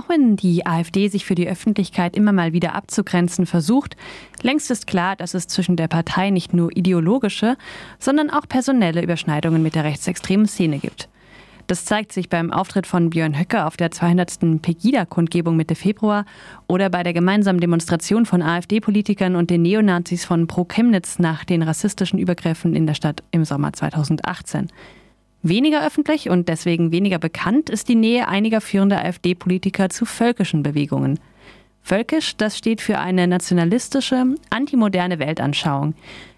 Auch wenn die AfD sich für die Öffentlichkeit immer mal wieder abzugrenzen versucht, längst ist klar, dass es zwischen der Partei nicht nur ideologische, sondern auch personelle Überschneidungen mit der rechtsextremen Szene gibt. Das zeigt sich beim Auftritt von Björn Höcke auf der 200. Pegida-Kundgebung Mitte Februar oder bei der gemeinsamen Demonstration von AfD-Politikern und den Neonazis von Pro Chemnitz nach den rassistischen Übergriffen in der Stadt im Sommer 2018. Weniger öffentlich und deswegen weniger bekannt ist die Nähe einiger führender AfD-Politiker zu völkischen Bewegungen. Völkisch, das steht für eine nationalistische, antimoderne Weltanschauung.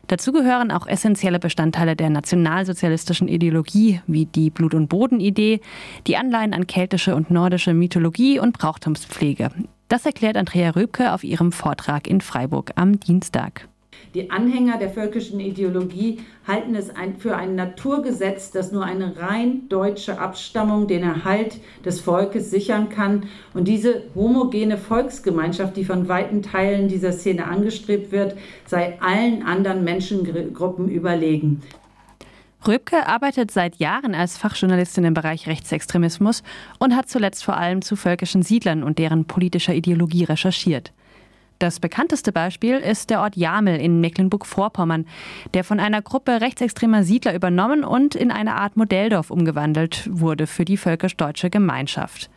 Dazu gehören auch essentielle Bestandteile der nationalsozialistischen Ideologie, wie die Blut- und Bodenidee, die Anleihen an keltische und nordische Mythologie und Brauchtumspflege. Das erklärt Andrea Röbke auf ihrem Vortrag in Freiburg am Dienstag. Die Anhänger der völkischen Ideologie halten es für ein Naturgesetz, das nur eine rein deutsche Abstammung den Erhalt des Volkes sichern kann. Und diese homogene Volksgemeinschaft, die von weiten Teilen dieser Szene angestrebt wird, sei allen anderen Menschengruppen überlegen. Röbke arbeitet seit Jahren als Fachjournalistin im Bereich Rechtsextremismus und hat zuletzt vor allem zu völkischen Siedlern und deren politischer Ideologie recherchiert. Das bekannteste Beispiel ist der Ort Jamel in Mecklenburg-Vorpommern, der von einer Gruppe rechtsextremer Siedler übernommen und in eine Art Modelldorf umgewandelt wurde für die völkisch-deutsche Gemeinschaft.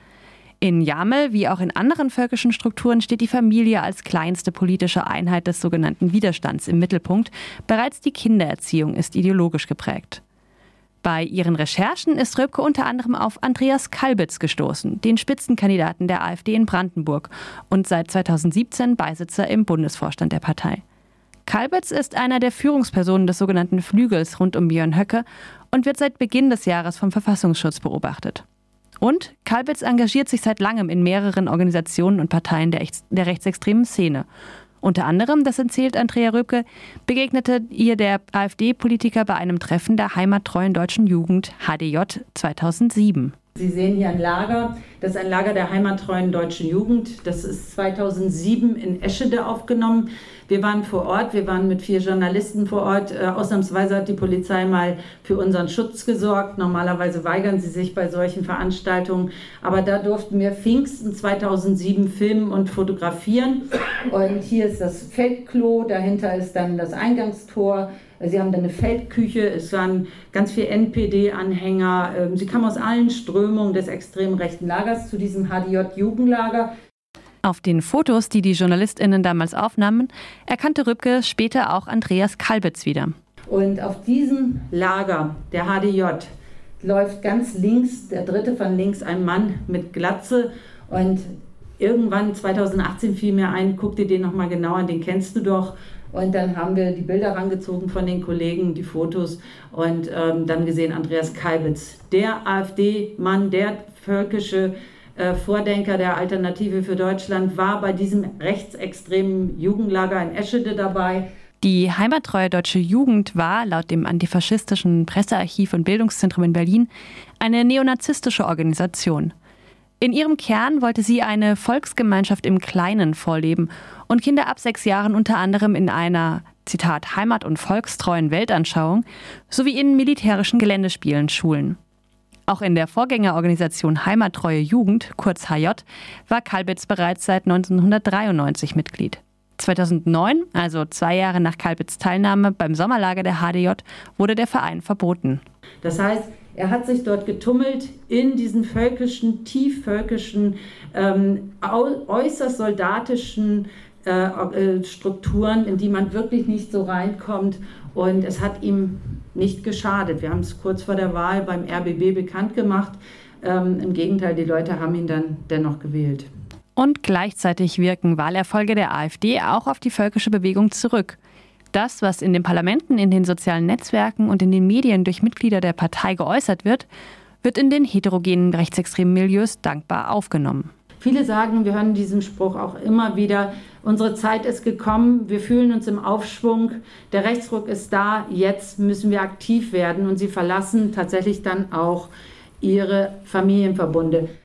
In Jamel wie auch in anderen völkischen Strukturen steht die Familie als kleinste politische Einheit des sogenannten Widerstands im Mittelpunkt. Bereits die Kindererziehung ist ideologisch geprägt. Bei ihren Recherchen ist Röbke unter anderem auf Andreas Kalbitz gestoßen, den Spitzenkandidaten der AfD in Brandenburg und seit 2017 Beisitzer im Bundesvorstand der Partei. Kalbitz ist einer der Führungspersonen des sogenannten Flügels rund um Björn Höcke und wird seit Beginn des Jahres vom Verfassungsschutz beobachtet. Und Kalbitz engagiert sich seit langem in mehreren Organisationen und Parteien der, der rechtsextremen Szene unter anderem, das erzählt Andrea Röbke, begegnete ihr der AfD-Politiker bei einem Treffen der heimattreuen deutschen Jugend HDJ 2007. Sie sehen hier ein Lager, das ist ein Lager der heimattreuen deutschen Jugend. Das ist 2007 in Eschede aufgenommen. Wir waren vor Ort, wir waren mit vier Journalisten vor Ort. Äh, ausnahmsweise hat die Polizei mal für unseren Schutz gesorgt. Normalerweise weigern sie sich bei solchen Veranstaltungen. Aber da durften wir Pfingsten 2007 filmen und fotografieren. Und hier ist das Feldklo, dahinter ist dann das Eingangstor. Sie haben dann eine Feldküche, es waren ganz viele NPD-Anhänger. Ähm, sie kamen aus allen Strömungen des extrem rechten Lagers zu diesem HDJ-Jugendlager. Auf den Fotos, die die JournalistInnen damals aufnahmen, erkannte Rübke später auch Andreas Kalbitz wieder. Und auf diesem Lager, der HDJ, läuft ganz links, der dritte von links, ein Mann mit Glatze. Und irgendwann 2018 fiel mir ein, guck dir den nochmal genau an, den kennst du doch. Und dann haben wir die Bilder rangezogen von den Kollegen, die Fotos und ähm, dann gesehen Andreas Kalbitz, der AfD-Mann, der völkische äh, Vordenker der Alternative für Deutschland, war bei diesem rechtsextremen Jugendlager in Eschede dabei. Die heimattreue deutsche Jugend war laut dem antifaschistischen Pressearchiv und Bildungszentrum in Berlin eine neonazistische Organisation. In ihrem Kern wollte sie eine Volksgemeinschaft im Kleinen vorleben und Kinder ab sechs Jahren unter anderem in einer Zitat Heimat- und volkstreuen Weltanschauung sowie in militärischen Geländespielen schulen. Auch in der Vorgängerorganisation Heimattreue Jugend, kurz HJ, war Kalbitz bereits seit 1993 Mitglied. 2009, also zwei Jahre nach Kalbitz Teilnahme beim Sommerlager der HDJ, wurde der Verein verboten. Das heißt, er hat sich dort getummelt in diesen völkischen, tiefvölkischen, ähm, äußerst soldatischen äh, äh, Strukturen, in die man wirklich nicht so reinkommt. Und es hat ihm nicht geschadet. Wir haben es kurz vor der Wahl beim RBB bekannt gemacht. Ähm, Im Gegenteil, die Leute haben ihn dann dennoch gewählt. Und gleichzeitig wirken Wahlerfolge der AfD auch auf die völkische Bewegung zurück. Das, was in den Parlamenten, in den sozialen Netzwerken und in den Medien durch Mitglieder der Partei geäußert wird, wird in den heterogenen rechtsextremen Milieus dankbar aufgenommen. Viele sagen, wir hören diesen Spruch auch immer wieder, unsere Zeit ist gekommen, wir fühlen uns im Aufschwung, der Rechtsruck ist da, jetzt müssen wir aktiv werden und sie verlassen tatsächlich dann auch ihre Familienverbunde.